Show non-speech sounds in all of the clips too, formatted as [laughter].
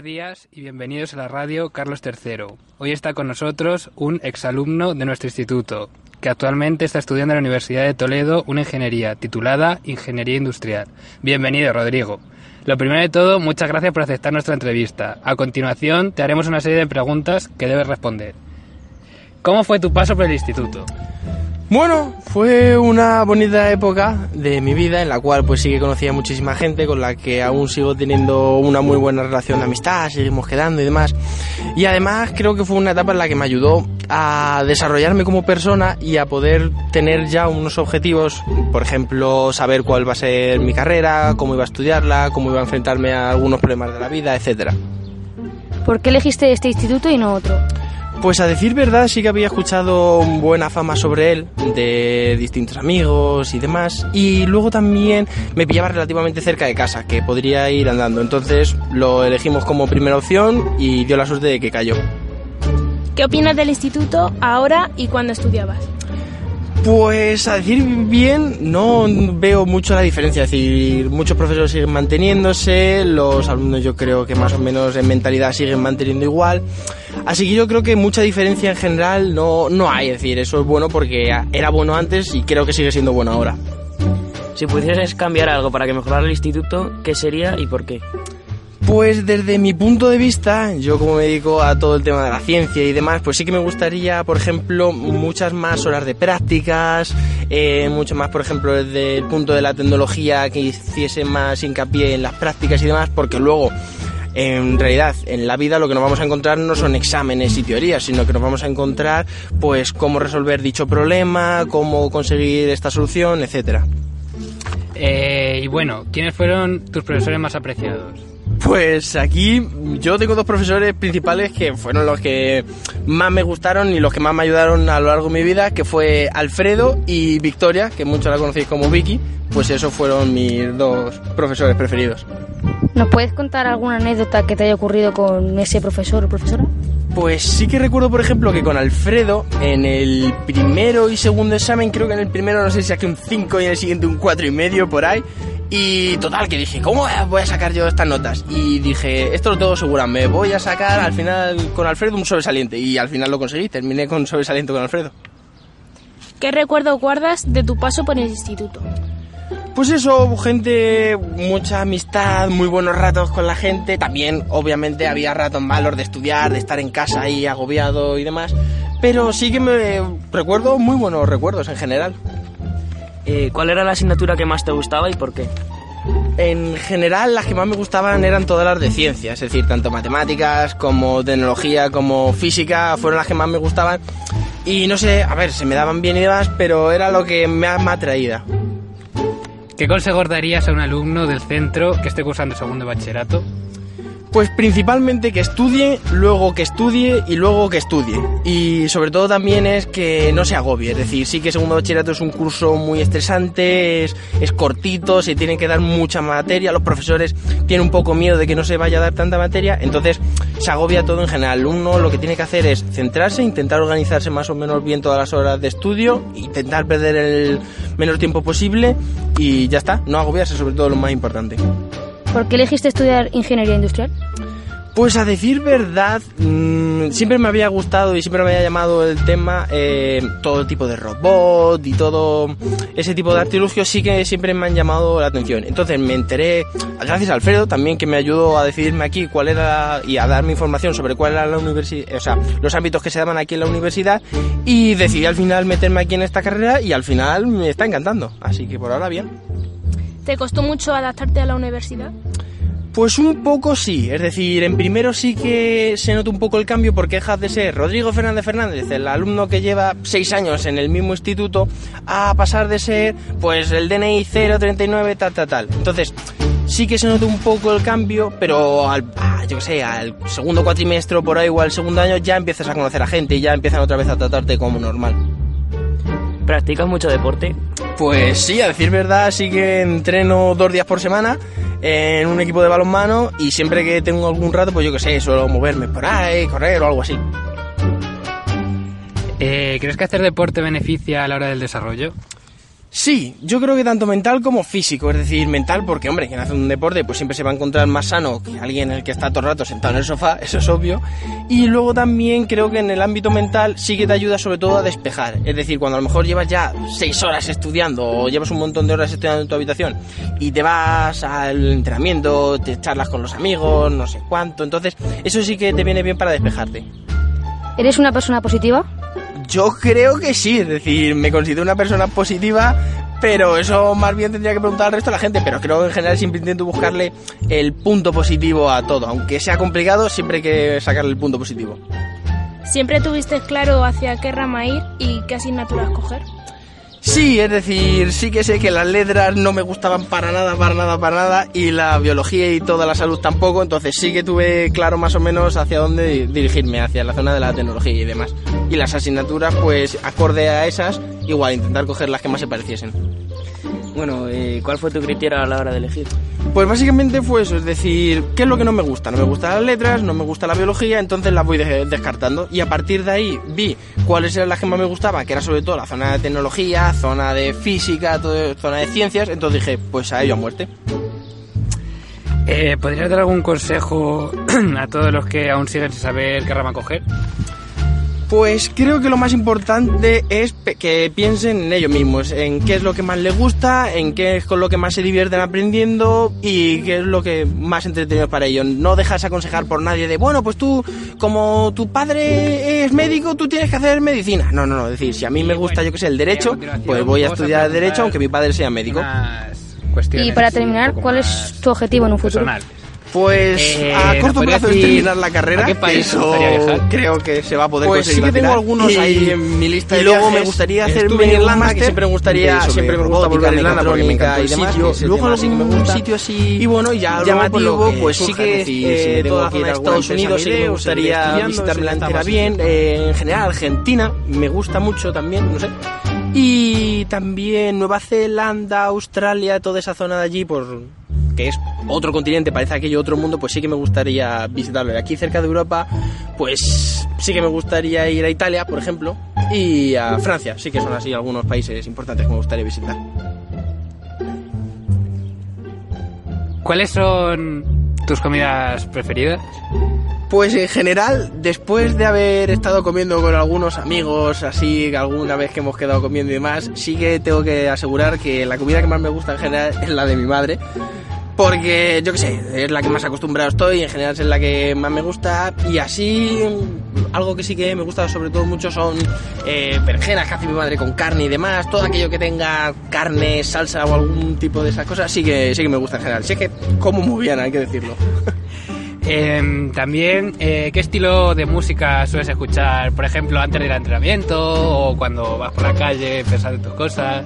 Buenos días y bienvenidos a la radio Carlos III. Hoy está con nosotros un exalumno de nuestro instituto, que actualmente está estudiando en la Universidad de Toledo una ingeniería titulada Ingeniería Industrial. Bienvenido, Rodrigo. Lo primero de todo, muchas gracias por aceptar nuestra entrevista. A continuación, te haremos una serie de preguntas que debes responder. ¿Cómo fue tu paso por el instituto? Bueno, fue una bonita época de mi vida en la cual pues sí que conocía muchísima gente con la que aún sigo teniendo una muy buena relación de amistad, seguimos quedando y demás. Y además creo que fue una etapa en la que me ayudó a desarrollarme como persona y a poder tener ya unos objetivos, por ejemplo, saber cuál va a ser mi carrera, cómo iba a estudiarla, cómo iba a enfrentarme a algunos problemas de la vida, etcétera. ¿Por qué elegiste este instituto y no otro? Pues a decir verdad sí que había escuchado buena fama sobre él de distintos amigos y demás y luego también me pillaba relativamente cerca de casa que podría ir andando entonces lo elegimos como primera opción y dio la suerte de que cayó. ¿Qué opinas del instituto ahora y cuando estudiabas? Pues a decir bien, no veo mucho la diferencia. Es decir, muchos profesores siguen manteniéndose, los alumnos yo creo que más o menos en mentalidad siguen manteniendo igual. Así que yo creo que mucha diferencia en general no, no hay. Es decir, eso es bueno porque era bueno antes y creo que sigue siendo bueno ahora. Si pudieses cambiar algo para que mejorara el instituto, ¿qué sería y por qué? Pues desde mi punto de vista, yo como me dedico a todo el tema de la ciencia y demás, pues sí que me gustaría, por ejemplo, muchas más horas de prácticas, eh, mucho más, por ejemplo, desde el punto de la tecnología, que hiciese más hincapié en las prácticas y demás, porque luego, en realidad, en la vida lo que nos vamos a encontrar no son exámenes y teorías, sino que nos vamos a encontrar, pues, cómo resolver dicho problema, cómo conseguir esta solución, etcétera. Eh, y bueno, ¿quiénes fueron tus profesores más apreciados? Pues aquí yo tengo dos profesores principales que fueron los que más me gustaron y los que más me ayudaron a lo largo de mi vida, que fue Alfredo y Victoria, que muchos la conocéis como Vicky, pues esos fueron mis dos profesores preferidos. ¿Nos puedes contar alguna anécdota que te haya ocurrido con ese profesor o profesora? Pues sí que recuerdo, por ejemplo, que con Alfredo, en el primero y segundo examen, creo que en el primero no sé si saqué un 5 y en el siguiente un cuatro y medio por ahí. Y total, que dije, ¿cómo voy a sacar yo estas notas? Y dije, esto lo tengo segura, me voy a sacar al final con Alfredo un sobresaliente. Y al final lo conseguí, terminé con sobresaliente con Alfredo. ¿Qué recuerdo guardas de tu paso por el instituto? Pues eso, gente, mucha amistad, muy buenos ratos con la gente. También, obviamente, había ratos malos de estudiar, de estar en casa ahí agobiado y demás. Pero sí que me recuerdo muy buenos recuerdos en general. Eh, ¿Cuál era la asignatura que más te gustaba y por qué? En general, las que más me gustaban eran todas las de ciencia, es decir, tanto matemáticas como tecnología como física fueron las que más me gustaban. Y no sé, a ver, se me daban bien y demás, pero era lo que más me atraía. ¿Qué consejos darías a un alumno del centro que esté cursando segundo de bachillerato? Pues principalmente que estudie, luego que estudie y luego que estudie. Y sobre todo también es que no se agobie. Es decir, sí que segundo bachillerato es un curso muy estresante, es, es cortito, se tiene que dar mucha materia, los profesores tienen un poco miedo de que no se vaya a dar tanta materia, entonces se agobia todo en general. Uno lo que tiene que hacer es centrarse, intentar organizarse más o menos bien todas las horas de estudio, intentar perder el menor tiempo posible y ya está, no agobiarse sobre todo lo más importante. ¿Por qué elegiste estudiar ingeniería industrial? Pues a decir verdad, mmm, siempre me había gustado y siempre me había llamado el tema eh, todo tipo de robot y todo ese tipo de artilugios sí que siempre me han llamado la atención. Entonces me enteré, gracias a Alfredo también que me ayudó a decidirme aquí cuál era y a darme información sobre cuál era la universidad, o sea, los ámbitos que se daban aquí en la universidad y decidí al final meterme aquí en esta carrera y al final me está encantando. Así que por ahora bien. ¿Te costó mucho adaptarte a la universidad? Pues un poco sí, es decir, en primero sí que se nota un poco el cambio porque dejas de ser Rodrigo Fernández Fernández, el alumno que lleva seis años en el mismo instituto, a pasar de ser pues el DNI 039 tal tal tal. Entonces, sí que se nota un poco el cambio, pero al, yo que sé, al segundo cuatrimestre por ahí o al segundo año ya empiezas a conocer a gente y ya empiezan otra vez a tratarte como normal. ¿Practicas mucho deporte? Pues sí, a decir verdad, sí que entreno dos días por semana en un equipo de balonmano y siempre que tengo algún rato, pues yo que sé, suelo moverme por ahí, correr o algo así. Eh, ¿Crees que hacer deporte beneficia a la hora del desarrollo? Sí, yo creo que tanto mental como físico, es decir, mental porque, hombre, quien hace un deporte pues siempre se va a encontrar más sano que alguien en el que está todo el rato sentado en el sofá, eso es obvio. Y luego también creo que en el ámbito mental sí que te ayuda sobre todo a despejar, es decir, cuando a lo mejor llevas ya seis horas estudiando o llevas un montón de horas estudiando en tu habitación y te vas al entrenamiento, te charlas con los amigos, no sé cuánto, entonces eso sí que te viene bien para despejarte. ¿Eres una persona positiva? Yo creo que sí, es decir, me considero una persona positiva, pero eso más bien tendría que preguntar al resto de la gente, pero creo que en general siempre intento buscarle el punto positivo a todo, aunque sea complicado, siempre hay que sacarle el punto positivo. ¿Siempre tuviste claro hacia qué rama ir y qué asignatura escoger? Sí, es decir, sí que sé que las letras no me gustaban para nada, para nada, para nada, y la biología y toda la salud tampoco, entonces sí que tuve claro más o menos hacia dónde dirigirme, hacia la zona de la tecnología y demás. Y las asignaturas, pues acorde a esas, igual intentar coger las que más se pareciesen. Bueno, eh, ¿cuál fue tu criterio a la hora de elegir? Pues básicamente fue eso, es decir, ¿qué es lo que no me gusta? No me gustan las letras, no me gusta la biología, entonces las voy de descartando. Y a partir de ahí vi cuáles eran las que más me gustaban, que era sobre todo la zona de tecnología, zona de física, todo, zona de ciencias, entonces dije, pues a ello a muerte. Eh, ¿Podrías dar algún consejo [clears throat] a todos los que aún siguen sin saber qué rama coger? Pues creo que lo más importante es que piensen en ellos mismos, en qué es lo que más les gusta, en qué es con lo que más se divierten aprendiendo y qué es lo que más entretenido para ellos. No dejas aconsejar por nadie de, bueno, pues tú, como tu padre es médico, tú tienes que hacer medicina. No, no, no, es decir, si a mí me gusta, yo que sé, el derecho, pues voy a estudiar derecho aunque mi padre sea médico. Y para terminar, ¿cuál es tu objetivo en un futuro? Pues Eh, a corto ¿nos plazo es terminar la carrera. a qué país eso viajar? creo que se va a poder pues sí conseguir que tengo algunos Y- ahí en mi lista y luego me gustaría hacerme en Irlanda que siempre me gustaría siempre me gusta volver a Irlanda porque me y el demás sitio. luego sí algún sitio así y bueno ya llamativo pues, sí que eh, toda la zona de Estados Unidos sí que me gustaría eso está entera bien eh, en general Argentina me gusta mucho también no sé y también Nueva Zelanda Australia toda esa zona de allí por que es otro continente, parece aquello otro mundo, pues sí que me gustaría visitarlo. Y aquí cerca de Europa, pues sí que me gustaría ir a Italia, por ejemplo, y a Francia, sí que son así algunos países importantes que me gustaría visitar. ¿Cuáles son tus comidas preferidas? Pues en general, después de haber estado comiendo con algunos amigos, así, alguna vez que hemos quedado comiendo y demás, sí que tengo que asegurar que la comida que más me gusta en general es la de mi madre. Porque, yo qué sé, es la que más acostumbrado estoy, en general es la que más me gusta. Y así, algo que sí que me gusta sobre todo mucho son eh, berenjenas que hace mi madre con carne y demás. Todo aquello que tenga carne, salsa o algún tipo de esas cosas, sí que, sí que me gusta en general. Sí que como muy bien, hay que decirlo. [laughs] Em, también, eh, ¿qué estilo de música sueles escuchar? Por ejemplo, antes del entrenamiento o cuando vas por la calle pensando en tus cosas.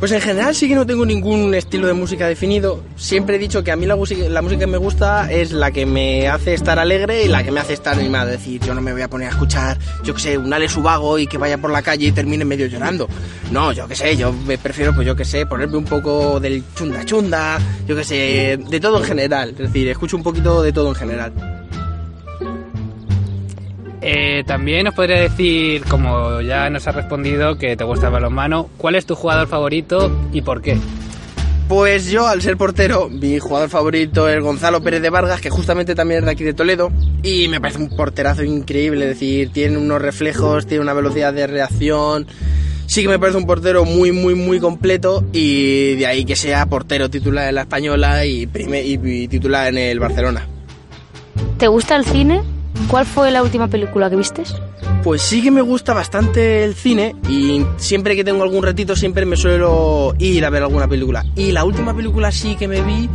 Pues en general sí que no tengo ningún estilo de música definido. Siempre he dicho que a mí la la música que me gusta es la que me hace estar alegre y la que me hace estar animado. Es decir, yo no me voy a poner a escuchar, yo que sé, un Ale Subago y que vaya por la calle y termine medio llorando. No, yo que sé, yo me prefiero, pues yo que sé, ponerme un poco del chunda chunda, yo que sé, de todo en general. Es decir, escucho un poquito de todo en general. Eh, también nos podría decir, como ya nos has respondido, que te gusta el balonmano, ¿cuál es tu jugador favorito y por qué? Pues yo, al ser portero, mi jugador favorito es Gonzalo Pérez de Vargas, que justamente también es de aquí de Toledo, y me parece un porterazo increíble, es decir, tiene unos reflejos, tiene una velocidad de reacción, sí que me parece un portero muy, muy, muy completo, y de ahí que sea portero titular en la Española y, prime- y titular en el Barcelona. ¿Te gusta el cine? ¿Cuál fue la última película que vistes? Pues sí que me gusta bastante el cine y siempre que tengo algún ratito siempre me suelo ir a ver alguna película. Y la última película sí que me vi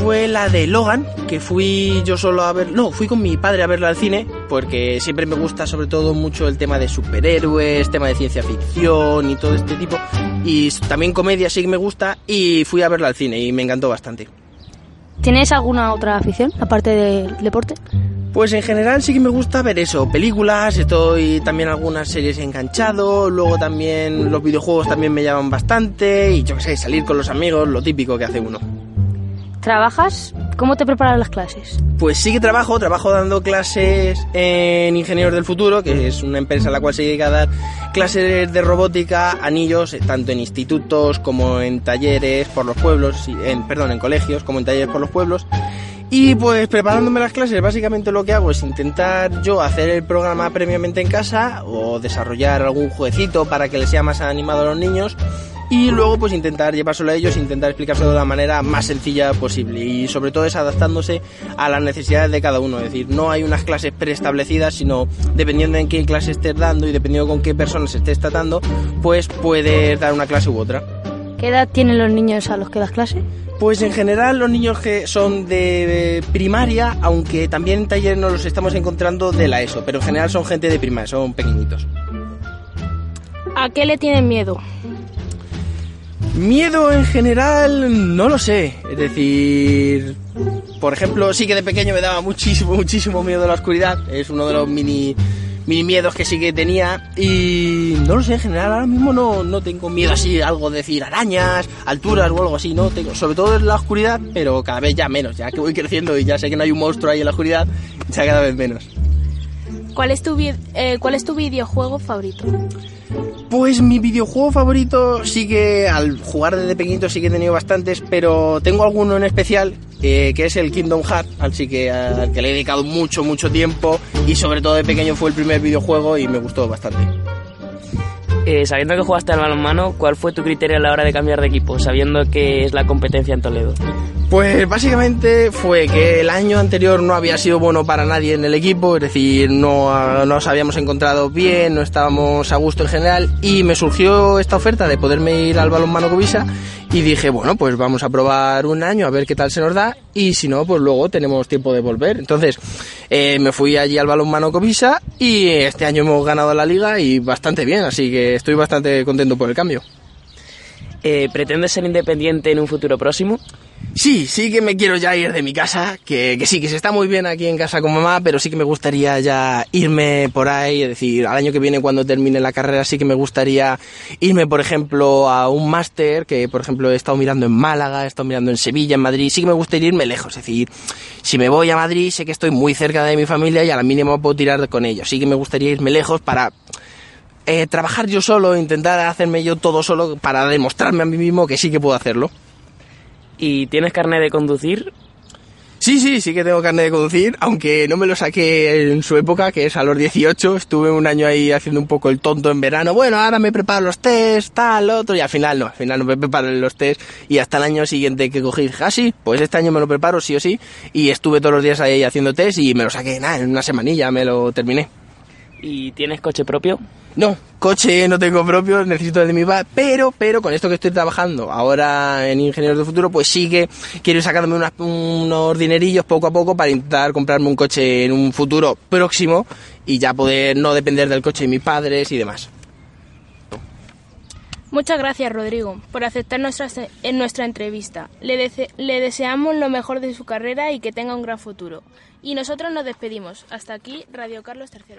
fue la de Logan, que fui yo solo a ver, no, fui con mi padre a verla al cine, porque siempre me gusta sobre todo mucho el tema de superhéroes, tema de ciencia ficción y todo este tipo. Y también comedia sí que me gusta y fui a verla al cine y me encantó bastante. ¿Tienes alguna otra afición aparte del deporte? Pues en general sí que me gusta ver eso, películas, estoy también algunas series enganchado, luego también los videojuegos también me llaman bastante y yo qué sé, salir con los amigos, lo típico que hace uno. ¿Trabajas? ¿Cómo te preparan las clases? Pues sí que trabajo, trabajo dando clases en Ingenieros del Futuro, que es una empresa a la cual se dedica a dar clases de robótica, anillos, tanto en institutos como en talleres por los pueblos, en, perdón, en colegios como en talleres por los pueblos. Y pues preparándome las clases, básicamente lo que hago es intentar yo hacer el programa previamente en casa o desarrollar algún jueguecito para que les sea más animado a los niños y luego pues intentar llevárselo a ellos, intentar explicárselo de la manera más sencilla posible y sobre todo es adaptándose a las necesidades de cada uno, es decir, no hay unas clases preestablecidas, sino dependiendo en qué clase estés dando y dependiendo con qué personas estés tratando, pues puedes dar una clase u otra. ¿Qué edad tienen los niños a los que das clase? Pues en general los niños que son de primaria, aunque también en talleres nos los estamos encontrando de la ESO, pero en general son gente de primaria, son pequeñitos. ¿A qué le tienen miedo? Miedo en general, no lo sé. Es decir, por ejemplo, sí que de pequeño me daba muchísimo, [laughs] muchísimo miedo la oscuridad. Es uno de los mini, mini miedos que sí que tenía. Y no lo sé, en general ahora mismo no, no tengo miedo así, algo de decir arañas, alturas o algo así. No tengo, sobre todo en la oscuridad, pero cada vez ya menos. Ya que voy creciendo y ya sé que no hay un monstruo ahí en la oscuridad, ya cada vez menos. ¿Cuál es tu, eh, ¿cuál es tu videojuego favorito? Pues mi videojuego favorito sí que al jugar desde pequeñito sí que he tenido bastantes, pero tengo alguno en especial eh, que es el Kingdom Hearts, así que al que le he dedicado mucho, mucho tiempo y sobre todo de pequeño fue el primer videojuego y me gustó bastante. Eh, sabiendo que jugaste al balonmano, ¿cuál fue tu criterio a la hora de cambiar de equipo, sabiendo que es la competencia en Toledo? Pues básicamente fue que el año anterior no había sido bueno para nadie en el equipo, es decir, no ah, nos habíamos encontrado bien, no estábamos a gusto en general y me surgió esta oferta de poderme ir al balonmano Covisa y dije, bueno, pues vamos a probar un año a ver qué tal se nos da y si no, pues luego tenemos tiempo de volver. Entonces eh, me fui allí al balonmano Covisa y este año hemos ganado la liga y bastante bien, así que estoy bastante contento por el cambio. Eh, ¿Pretendes ser independiente en un futuro próximo? Sí, sí que me quiero ya ir de mi casa, que, sí, que se está muy bien aquí en casa con mamá, pero sí que me gustaría ya irme por ahí, es decir, al año que viene cuando termine la carrera sí que me gustaría irme, por ejemplo, a un máster, que por ejemplo he estado mirando en Málaga, he estado mirando en Sevilla, en Madrid, sí que me gustaría irme lejos, es decir, si me voy a Madrid sé que estoy muy cerca de mi familia y a la mínima puedo tirar con ellos, sí que me gustaría irme lejos para eh, trabajar yo solo, intentar hacerme yo todo solo para demostrarme a mí mismo que sí que puedo hacerlo. ¿Y tienes carnet de conducir? Sí, sí, sí que tengo carne de conducir, aunque no me lo saqué en su época, que es a los 18. Estuve un año ahí haciendo un poco el tonto en verano. Bueno, ahora me preparo los test, tal, otro, y al final no, al final no me preparo los test. Y hasta el año siguiente que cogí, dije, ah, sí, pues este año me lo preparo, sí o sí. Y estuve todos los días ahí haciendo test y me lo saqué, nada, en una semanilla me lo terminé. ¿Y tienes coche propio? No, coche no tengo propio, necesito de mi padre, pero, pero con esto que estoy trabajando ahora en Ingenieros del Futuro, pues sí que quiero sacándome unas- unos dinerillos poco a poco para intentar comprarme un coche en un futuro próximo y ya poder no depender del coche de mis padres y demás. Muchas gracias, Rodrigo, por aceptar nuestra, en nuestra entrevista. Le, le deseamos lo mejor de su carrera y que tenga un gran futuro. Y nosotros nos despedimos. Hasta aquí, Radio Carlos III.